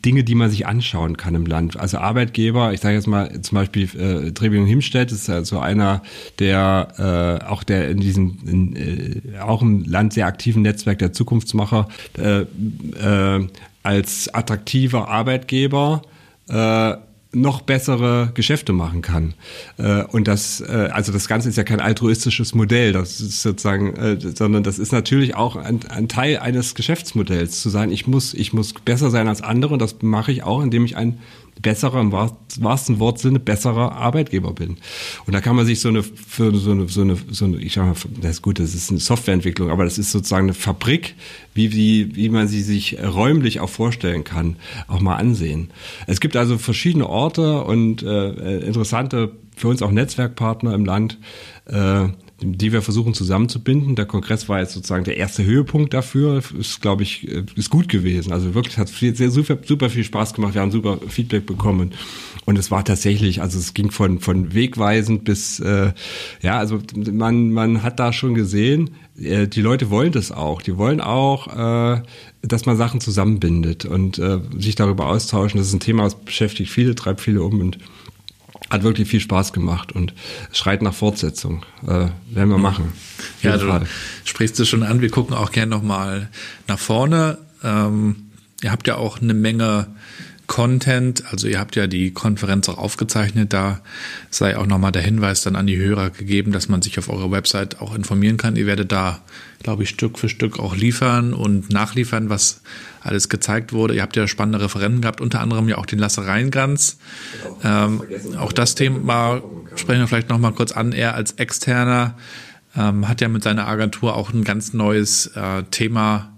Dinge, die man sich anschauen kann im Land. Also Arbeitgeber, ich sage jetzt mal zum Beispiel äh, Trebing und Himstedt ist ja so einer, der äh, auch der in diesem in, äh, auch im Land sehr aktiven Netzwerk der Zukunftsmacher äh, äh, als attraktiver Arbeitgeber äh, noch bessere Geschäfte machen kann. Äh, und das, äh, also das Ganze ist ja kein altruistisches Modell, das ist sozusagen, äh, sondern das ist natürlich auch ein, ein Teil eines Geschäftsmodells, zu sagen, ich muss, ich muss besser sein als andere und das mache ich auch, indem ich ein besserer, im wahrsten Wortsinne, besserer Arbeitgeber bin. Und da kann man sich so eine, für so eine, so eine, so eine ich sag mal, das ist gut, das ist eine Softwareentwicklung, aber das ist sozusagen eine Fabrik, wie, wie, wie man sie sich räumlich auch vorstellen kann, auch mal ansehen. Es gibt also verschiedene Orte und äh, interessante, für uns auch Netzwerkpartner im Land, äh, die wir versuchen zusammenzubinden. Der Kongress war jetzt sozusagen der erste Höhepunkt dafür. Ist, glaube ich, äh, ist gut gewesen. Also wirklich hat viel, sehr super, super viel Spaß gemacht. Wir haben super Feedback bekommen. Und es war tatsächlich, also es ging von, von wegweisend bis, äh, ja, also man, man hat da schon gesehen, äh, die Leute wollen das auch. Die wollen auch, äh, dass man Sachen zusammenbindet und äh, sich darüber austauschen. Das ist ein Thema, das beschäftigt viele, treibt viele um und hat wirklich viel Spaß gemacht und schreit nach Fortsetzung. Äh, werden wir machen. Ja, du Fall. sprichst es schon an. Wir gucken auch gerne nochmal nach vorne. Ähm, ihr habt ja auch eine Menge Content, also ihr habt ja die Konferenz auch aufgezeichnet, da sei auch nochmal der Hinweis dann an die Hörer gegeben, dass man sich auf eurer Website auch informieren kann. Ihr werdet da, glaube ich, Stück für Stück auch liefern und nachliefern, was alles gezeigt wurde. Ihr habt ja spannende Referenten gehabt, unter anderem ja auch den Lasse Reingans. Ähm, auch das Thema sprechen wir vielleicht nochmal kurz an. Er als Externer ähm, hat ja mit seiner Agentur auch ein ganz neues äh, Thema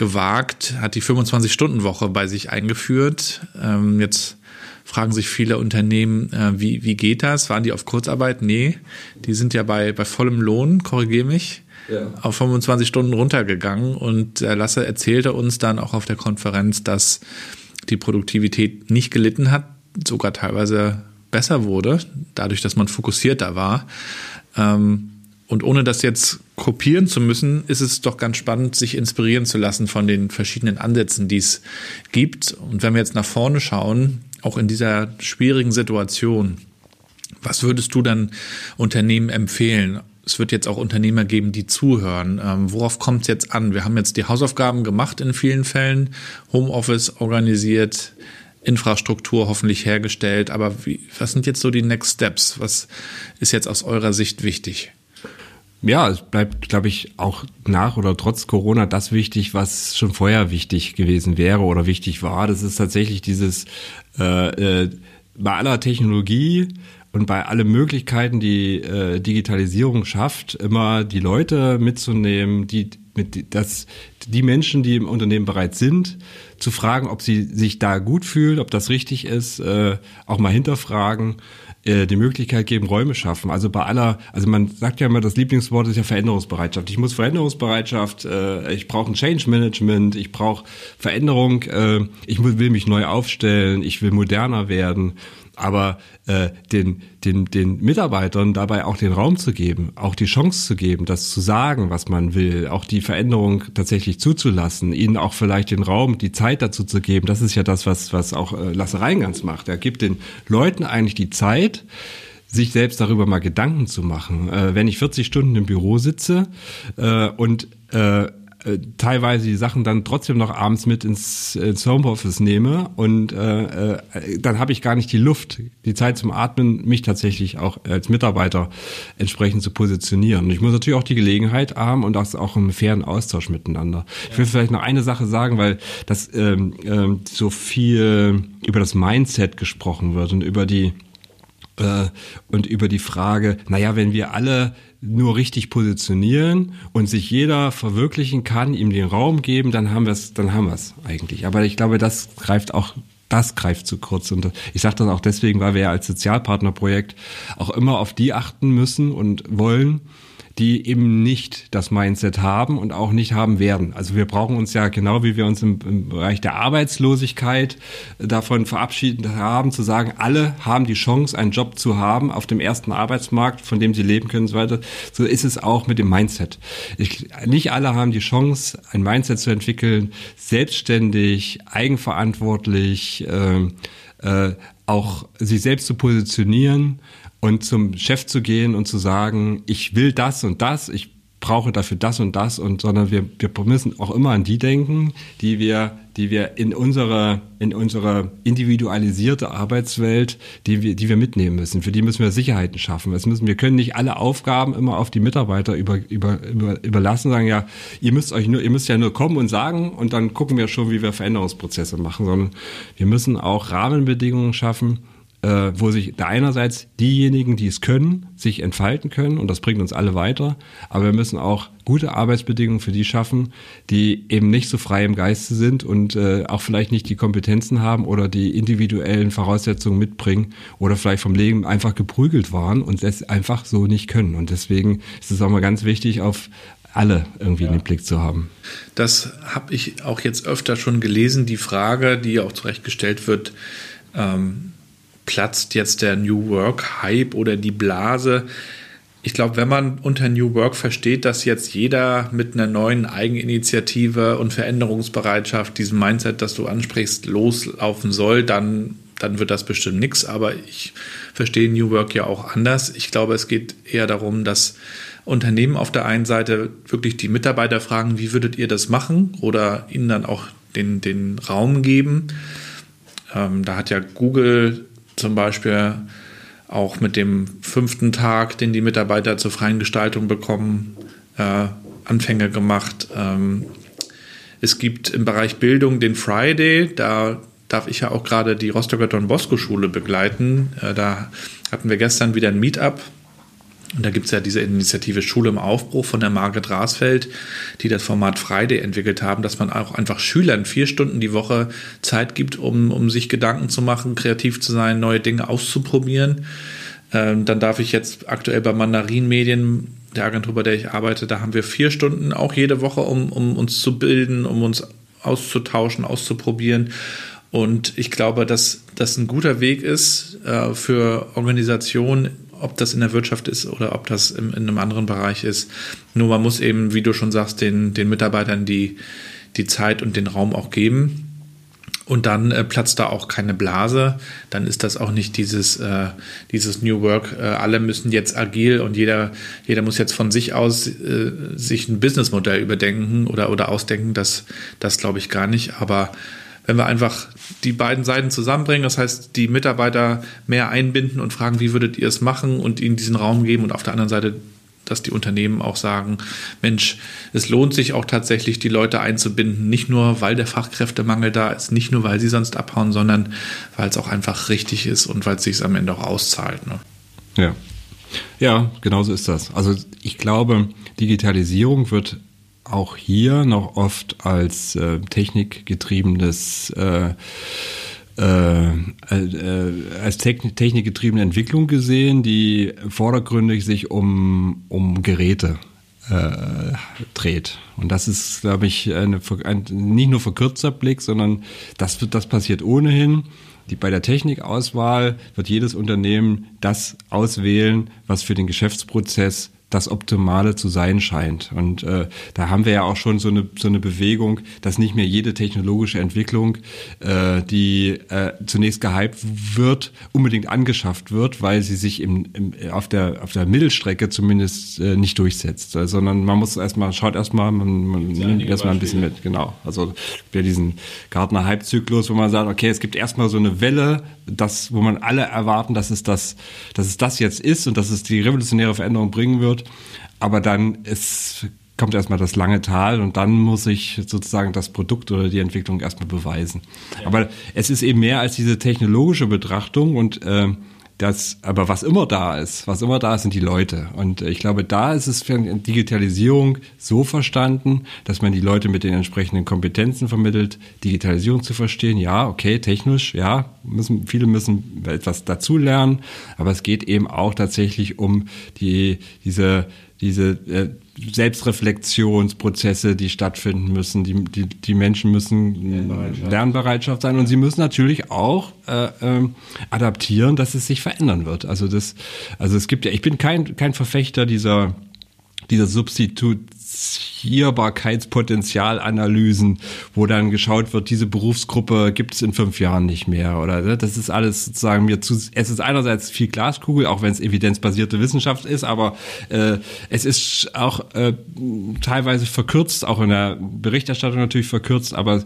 gewagt, hat die 25-Stunden-Woche bei sich eingeführt. Ähm, jetzt fragen sich viele Unternehmen, äh, wie, wie geht das? Waren die auf Kurzarbeit? Nee, die sind ja bei, bei vollem Lohn, korrigiere mich, ja. auf 25 Stunden runtergegangen. Und der Lasse erzählte uns dann auch auf der Konferenz, dass die Produktivität nicht gelitten hat, sogar teilweise besser wurde, dadurch, dass man fokussierter war. Ähm, und ohne das jetzt kopieren zu müssen, ist es doch ganz spannend, sich inspirieren zu lassen von den verschiedenen Ansätzen, die es gibt. Und wenn wir jetzt nach vorne schauen, auch in dieser schwierigen Situation, was würdest du dann Unternehmen empfehlen? Es wird jetzt auch Unternehmer geben, die zuhören. Ähm, worauf kommt es jetzt an? Wir haben jetzt die Hausaufgaben gemacht in vielen Fällen, Homeoffice organisiert, Infrastruktur hoffentlich hergestellt. Aber wie, was sind jetzt so die Next Steps? Was ist jetzt aus eurer Sicht wichtig? Ja, es bleibt, glaube ich, auch nach oder trotz Corona das wichtig, was schon vorher wichtig gewesen wäre oder wichtig war. Das ist tatsächlich dieses äh, äh, bei aller Technologie und bei allen Möglichkeiten, die äh, Digitalisierung schafft, immer die Leute mitzunehmen, die mit das die Menschen, die im Unternehmen bereits sind, zu fragen, ob sie sich da gut fühlen, ob das richtig ist, äh, auch mal hinterfragen äh, die Möglichkeit geben, Räume schaffen. Also bei aller, also man sagt ja immer, das Lieblingswort ist ja Veränderungsbereitschaft. Ich muss Veränderungsbereitschaft, äh, ich brauche ein Change Management, ich brauche Veränderung, äh, ich will mich neu aufstellen, ich will moderner werden aber äh, den, den, den Mitarbeitern dabei auch den Raum zu geben, auch die Chance zu geben, das zu sagen, was man will, auch die Veränderung tatsächlich zuzulassen, ihnen auch vielleicht den Raum, die Zeit dazu zu geben, das ist ja das, was, was auch äh, Lasse Reingans macht. Er gibt den Leuten eigentlich die Zeit, sich selbst darüber mal Gedanken zu machen. Äh, wenn ich 40 Stunden im Büro sitze äh, und äh, äh, teilweise die Sachen dann trotzdem noch abends mit ins, ins Homeoffice nehme und äh, äh, dann habe ich gar nicht die Luft, die Zeit zum Atmen, mich tatsächlich auch als Mitarbeiter entsprechend zu positionieren. Und ich muss natürlich auch die Gelegenheit haben und auch, auch einen fairen Austausch miteinander. Ja. Ich will vielleicht noch eine Sache sagen, weil das ähm, ähm, so viel über das Mindset gesprochen wird und über die äh, und über die Frage, naja, wenn wir alle nur richtig positionieren und sich jeder verwirklichen kann, ihm den Raum geben, dann haben wir es, dann haben wir es eigentlich. Aber ich glaube, das greift auch das greift zu kurz. Und ich sage das auch deswegen, weil wir ja als Sozialpartnerprojekt auch immer auf die achten müssen und wollen, die eben nicht das Mindset haben und auch nicht haben werden. Also wir brauchen uns ja genau wie wir uns im, im Bereich der Arbeitslosigkeit davon verabschiedet haben, zu sagen, alle haben die Chance, einen Job zu haben auf dem ersten Arbeitsmarkt, von dem sie leben können und so weiter. So ist es auch mit dem Mindset. Ich, nicht alle haben die Chance, ein Mindset zu entwickeln, selbstständig, eigenverantwortlich, äh, äh, auch sich selbst zu positionieren und zum Chef zu gehen und zu sagen, ich will das und das, ich brauche dafür das und das und sondern wir, wir müssen auch immer an die denken, die wir, die wir in unserer, in unserer individualisierte Arbeitswelt, die wir, die wir mitnehmen müssen. Für die müssen wir Sicherheiten schaffen. Das müssen, wir können nicht alle Aufgaben immer auf die Mitarbeiter über, über, über, überlassen, sagen ja, ihr müsst euch nur, ihr müsst ja nur kommen und sagen und dann gucken wir schon, wie wir Veränderungsprozesse machen, sondern wir müssen auch Rahmenbedingungen schaffen, äh, wo sich da einerseits diejenigen, die es können, sich entfalten können und das bringt uns alle weiter, aber wir müssen auch gute Arbeitsbedingungen für die schaffen, die eben nicht so frei im Geiste sind und äh, auch vielleicht nicht die Kompetenzen haben oder die individuellen Voraussetzungen mitbringen oder vielleicht vom Leben einfach geprügelt waren und es einfach so nicht können. Und deswegen ist es auch mal ganz wichtig, auf alle irgendwie ja. in den Blick zu haben. Das habe ich auch jetzt öfter schon gelesen, die Frage, die auch zurecht gestellt wird, ähm, platzt jetzt der New Work Hype oder die Blase. Ich glaube, wenn man unter New Work versteht, dass jetzt jeder mit einer neuen Eigeninitiative und Veränderungsbereitschaft, diesem Mindset, das du ansprichst, loslaufen soll, dann, dann wird das bestimmt nichts. Aber ich verstehe New Work ja auch anders. Ich glaube, es geht eher darum, dass Unternehmen auf der einen Seite wirklich die Mitarbeiter fragen, wie würdet ihr das machen? Oder ihnen dann auch den, den Raum geben. Ähm, da hat ja Google zum Beispiel auch mit dem fünften Tag, den die Mitarbeiter zur freien Gestaltung bekommen, äh, Anfänge gemacht. Ähm, es gibt im Bereich Bildung den Friday, da darf ich ja auch gerade die Rostocker Don Bosco Schule begleiten. Äh, da hatten wir gestern wieder ein Meetup. Und da gibt es ja diese Initiative Schule im Aufbruch von der Margret Rasfeld, die das Format Friday entwickelt haben, dass man auch einfach Schülern vier Stunden die Woche Zeit gibt, um, um sich Gedanken zu machen, kreativ zu sein, neue Dinge auszuprobieren. Ähm, dann darf ich jetzt aktuell bei Mandarin Medien der Agentur, bei der ich arbeite, da haben wir vier Stunden auch jede Woche, um, um uns zu bilden, um uns auszutauschen, auszuprobieren. Und ich glaube, dass das ein guter Weg ist äh, für Organisationen, ob das in der Wirtschaft ist oder ob das im, in einem anderen Bereich ist. Nur man muss eben, wie du schon sagst, den, den Mitarbeitern die, die Zeit und den Raum auch geben. Und dann äh, platzt da auch keine Blase. Dann ist das auch nicht dieses, äh, dieses New Work. Äh, alle müssen jetzt agil und jeder, jeder muss jetzt von sich aus äh, sich ein Businessmodell überdenken oder, oder ausdenken. Das, das glaube ich gar nicht. Aber wenn wir einfach die beiden Seiten zusammenbringen, das heißt, die Mitarbeiter mehr einbinden und fragen, wie würdet ihr es machen und ihnen diesen Raum geben und auf der anderen Seite dass die Unternehmen auch sagen, Mensch, es lohnt sich auch tatsächlich, die Leute einzubinden, nicht nur, weil der Fachkräftemangel da ist, nicht nur, weil sie sonst abhauen, sondern weil es auch einfach richtig ist und weil es sich am Ende auch auszahlt. Ne? Ja. Ja, genau so ist das. Also ich glaube, Digitalisierung wird auch hier noch oft als äh, technikgetriebenes äh, äh, äh, als technikgetriebene Entwicklung gesehen, die vordergründig sich um, um Geräte äh, dreht. Und das ist, glaube ich, eine, ein nicht nur verkürzter Blick, sondern das das passiert ohnehin. Die, bei der Technikauswahl wird jedes Unternehmen das auswählen, was für den Geschäftsprozess das Optimale zu sein scheint. Und äh, da haben wir ja auch schon so eine, so eine Bewegung, dass nicht mehr jede technologische Entwicklung, äh, die äh, zunächst gehypt wird, unbedingt angeschafft wird, weil sie sich im, im, auf, der, auf der Mittelstrecke zumindest äh, nicht durchsetzt. Äh, sondern man muss erstmal, schaut erstmal, man, man nimmt erstmal ein bisschen mit, genau. Also ja diesen Gartner-Hype-Zyklus, wo man sagt, okay, es gibt erstmal so eine Welle, das, wo man alle erwarten, dass es das, dass es das jetzt ist und dass es die revolutionäre Veränderung bringen wird. Aber dann ist, kommt erstmal das lange Tal und dann muss ich sozusagen das Produkt oder die Entwicklung erstmal beweisen. Ja. Aber es ist eben mehr als diese technologische Betrachtung und äh, das, aber was immer da ist, was immer da ist, sind die Leute. Und ich glaube, da ist es für Digitalisierung so verstanden, dass man die Leute mit den entsprechenden Kompetenzen vermittelt, Digitalisierung zu verstehen. Ja, okay, technisch, ja, müssen, viele müssen etwas dazulernen, aber es geht eben auch tatsächlich um die, diese, diese äh, Selbstreflexionsprozesse, die stattfinden müssen. Die, die, die Menschen müssen Lernbereitschaft. Lernbereitschaft sein und sie müssen natürlich auch äh, äh, adaptieren, dass es sich verändern wird. Also das, also es gibt ja, ich bin kein, kein Verfechter dieser dieser Substituierbarkeitspotenzialanalysen, wo dann geschaut wird, diese Berufsgruppe gibt es in fünf Jahren nicht mehr. Oder ne? das ist alles sozusagen mir zu. Es ist einerseits viel Glaskugel, auch wenn es evidenzbasierte Wissenschaft ist, aber äh, es ist auch äh, teilweise verkürzt, auch in der Berichterstattung natürlich verkürzt, aber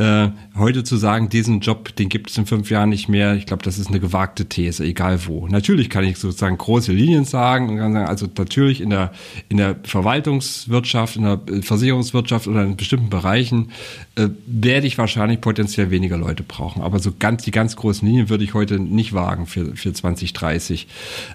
äh, heute zu sagen, diesen Job, den gibt es in fünf Jahren nicht mehr, ich glaube, das ist eine gewagte These, egal wo. Natürlich kann ich sozusagen große Linien sagen und kann sagen, also natürlich in der, in der Verwaltungswirtschaft, in der Versicherungswirtschaft oder in bestimmten Bereichen äh, werde ich wahrscheinlich potenziell weniger Leute brauchen. Aber so ganz, die ganz großen Linien würde ich heute nicht wagen für, für 2030.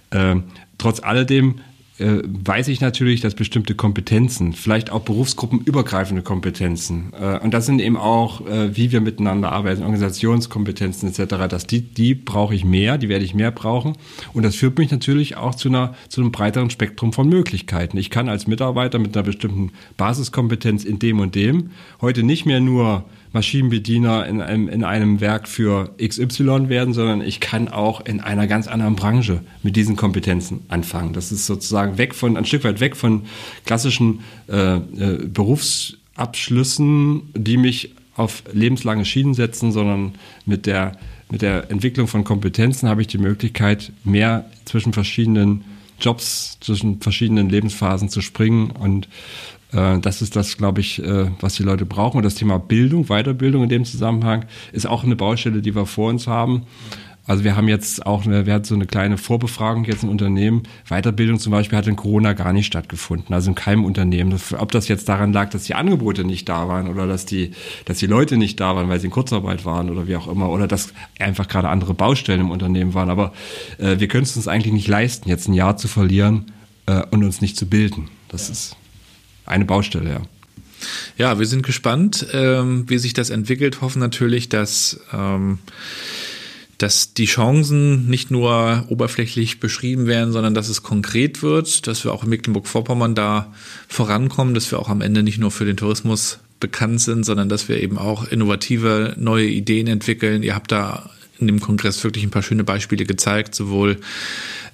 Äh, trotz alledem äh, weiß ich natürlich, dass bestimmte Kompetenzen, vielleicht auch berufsgruppenübergreifende Kompetenzen, äh, und das sind eben auch, äh, wie wir miteinander arbeiten, Organisationskompetenzen etc., dass die, die brauche ich mehr, die werde ich mehr brauchen. Und das führt mich natürlich auch zu, einer, zu einem breiteren Spektrum von Möglichkeiten. Ich kann als Mitarbeiter mit einer bestimmten Basiskompetenz in dem und dem heute nicht mehr nur Maschinenbediener in einem, in einem Werk für XY werden, sondern ich kann auch in einer ganz anderen Branche mit diesen Kompetenzen anfangen. Das ist sozusagen weg von, ein Stück weit weg von klassischen äh, äh, Berufsabschlüssen, die mich auf lebenslange Schienen setzen, sondern mit der, mit der Entwicklung von Kompetenzen habe ich die Möglichkeit, mehr zwischen verschiedenen Jobs zwischen verschiedenen Lebensphasen zu springen und das ist das, glaube ich, äh, was die Leute brauchen. Und das Thema Bildung, Weiterbildung in dem Zusammenhang ist auch eine Baustelle, die wir vor uns haben. Also wir haben jetzt auch, eine, wir hatten so eine kleine Vorbefragung jetzt im Unternehmen. Weiterbildung zum Beispiel hat in Corona gar nicht stattgefunden, also in keinem Unternehmen. Ob das jetzt daran lag, dass die Angebote nicht da waren oder dass die, dass die Leute nicht da waren, weil sie in Kurzarbeit waren oder wie auch immer, oder dass einfach gerade andere Baustellen im Unternehmen waren. Aber äh, wir können es uns eigentlich nicht leisten, jetzt ein Jahr zu verlieren äh, und uns nicht zu bilden. Das ja. ist eine Baustelle, ja. Ja, wir sind gespannt, ähm, wie sich das entwickelt. Hoffen natürlich, dass ähm, dass die Chancen nicht nur oberflächlich beschrieben werden, sondern dass es konkret wird, dass wir auch in Mecklenburg-Vorpommern da vorankommen, dass wir auch am Ende nicht nur für den Tourismus bekannt sind, sondern dass wir eben auch innovative neue Ideen entwickeln. Ihr habt da in dem Kongress wirklich ein paar schöne Beispiele gezeigt, sowohl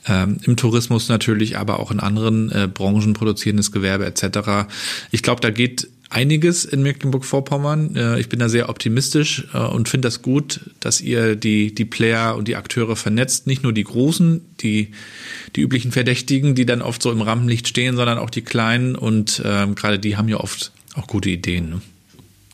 ähm, im Tourismus natürlich, aber auch in anderen äh, Branchen, produzierendes Gewerbe etc. Ich glaube, da geht einiges in Mecklenburg-Vorpommern. Äh, ich bin da sehr optimistisch äh, und finde das gut, dass ihr die, die Player und die Akteure vernetzt. Nicht nur die Großen, die, die üblichen Verdächtigen, die dann oft so im Rampenlicht stehen, sondern auch die Kleinen und ähm, gerade die haben ja oft auch gute Ideen. Ne?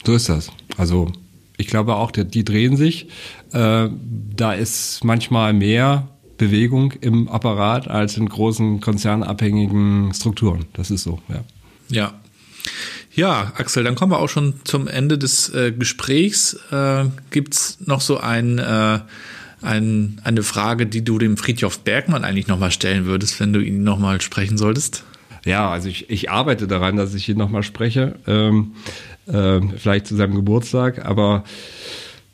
So ist das. Also ich glaube auch, die, die drehen sich. Äh, da ist manchmal mehr Bewegung im Apparat als in großen konzernabhängigen Strukturen. Das ist so, ja. Ja, ja, Axel, dann kommen wir auch schon zum Ende des äh, Gesprächs. Äh, Gibt noch so ein, äh, ein, eine Frage, die du dem Friedhof Bergmann eigentlich nochmal stellen würdest, wenn du ihn nochmal sprechen solltest? Ja, also ich, ich arbeite daran, dass ich ihn nochmal spreche. Ähm, äh, vielleicht zu seinem Geburtstag, aber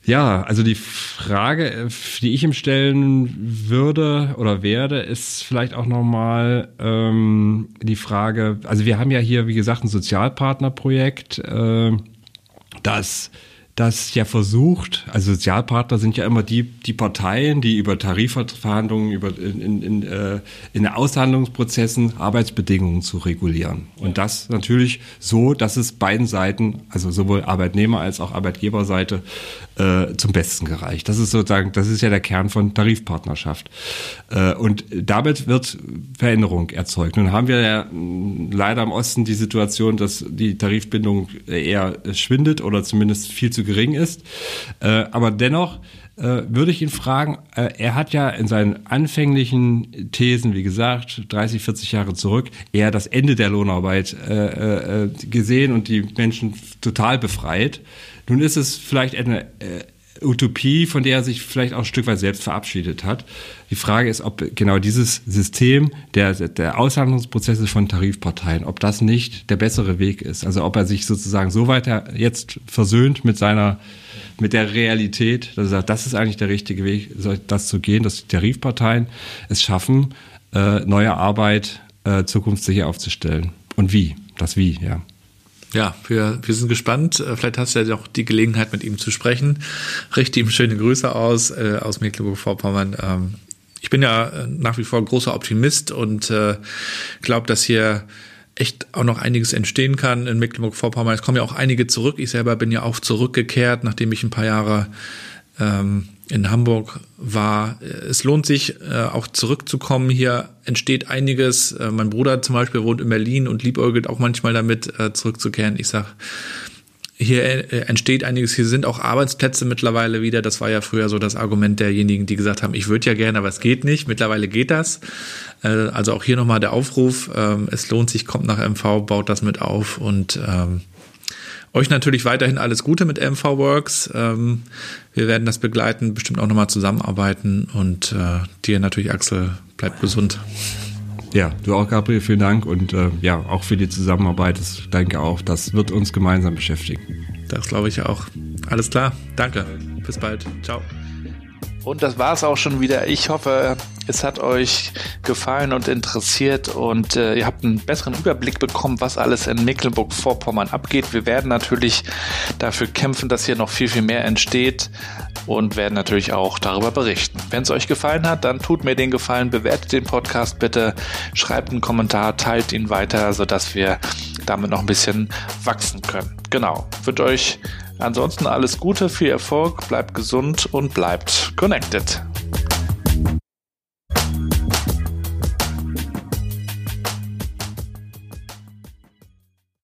ja, also die Frage, äh, die ich ihm stellen würde oder werde, ist vielleicht auch nochmal ähm, die Frage, also wir haben ja hier, wie gesagt, ein Sozialpartnerprojekt, äh, das das ja versucht, also Sozialpartner sind ja immer die, die Parteien, die über Tarifverhandlungen, über in, in, in, äh, in Aushandlungsprozessen Arbeitsbedingungen zu regulieren. Und das natürlich so, dass es beiden Seiten, also sowohl Arbeitnehmer als auch Arbeitgeberseite, äh, zum Besten gereicht. Das ist sozusagen, das ist ja der Kern von Tarifpartnerschaft. Äh, und damit wird Veränderung erzeugt. Nun haben wir ja leider im Osten die Situation, dass die Tarifbindung eher schwindet oder zumindest viel zu gering ist. Äh, aber dennoch äh, würde ich ihn fragen, äh, er hat ja in seinen anfänglichen Thesen, wie gesagt, 30, 40 Jahre zurück, eher das Ende der Lohnarbeit äh, äh, gesehen und die Menschen total befreit. Nun ist es vielleicht eine äh, Utopie, von der er sich vielleicht auch ein Stück weit selbst verabschiedet hat. Die Frage ist, ob genau dieses System der, der Aushandlungsprozesse von Tarifparteien, ob das nicht der bessere Weg ist. Also ob er sich sozusagen so weiter jetzt versöhnt mit seiner, mit der Realität, dass er sagt, das ist eigentlich der richtige Weg, das zu gehen, dass die Tarifparteien es schaffen, äh, neue Arbeit äh, zukunftssicher aufzustellen. Und wie? Das Wie, ja. Ja, wir, wir sind gespannt. Äh, vielleicht hast du ja auch die Gelegenheit, mit ihm zu sprechen. Richte ihm schöne Grüße aus, äh, aus Mecklenburg-Vorpommern. Ähm, ich bin ja äh, nach wie vor großer Optimist und äh, glaube, dass hier echt auch noch einiges entstehen kann in Mecklenburg-Vorpommern. Es kommen ja auch einige zurück. Ich selber bin ja auch zurückgekehrt, nachdem ich ein paar Jahre ähm, in Hamburg war. Es lohnt sich äh, auch zurückzukommen. Hier entsteht einiges. Äh, mein Bruder zum Beispiel wohnt in Berlin und liebäugelt auch manchmal damit, äh, zurückzukehren. Ich sag, hier äh, entsteht einiges. Hier sind auch Arbeitsplätze mittlerweile wieder. Das war ja früher so das Argument derjenigen, die gesagt haben, ich würde ja gerne, aber es geht nicht. Mittlerweile geht das. Äh, also auch hier nochmal der Aufruf. Ähm, es lohnt sich, kommt nach MV, baut das mit auf und ähm, euch natürlich weiterhin alles Gute mit MV Works. Ähm, wir werden das begleiten, bestimmt auch nochmal zusammenarbeiten und äh, dir natürlich, Axel, bleib gesund. Ja, du auch, Gabriel, vielen Dank und äh, ja, auch für die Zusammenarbeit. Ich denke auch, das wird uns gemeinsam beschäftigen. Das glaube ich auch. Alles klar, danke. Bis bald. Ciao. Und das war es auch schon wieder. Ich hoffe, es hat euch gefallen und interessiert und äh, ihr habt einen besseren Überblick bekommen, was alles in Mecklenburg-Vorpommern abgeht. Wir werden natürlich dafür kämpfen, dass hier noch viel, viel mehr entsteht und werden natürlich auch darüber berichten. Wenn es euch gefallen hat, dann tut mir den Gefallen, bewertet den Podcast bitte, schreibt einen Kommentar, teilt ihn weiter, sodass wir damit noch ein bisschen wachsen können. Genau. Wird euch Ansonsten alles Gute, viel Erfolg, bleibt gesund und bleibt connected.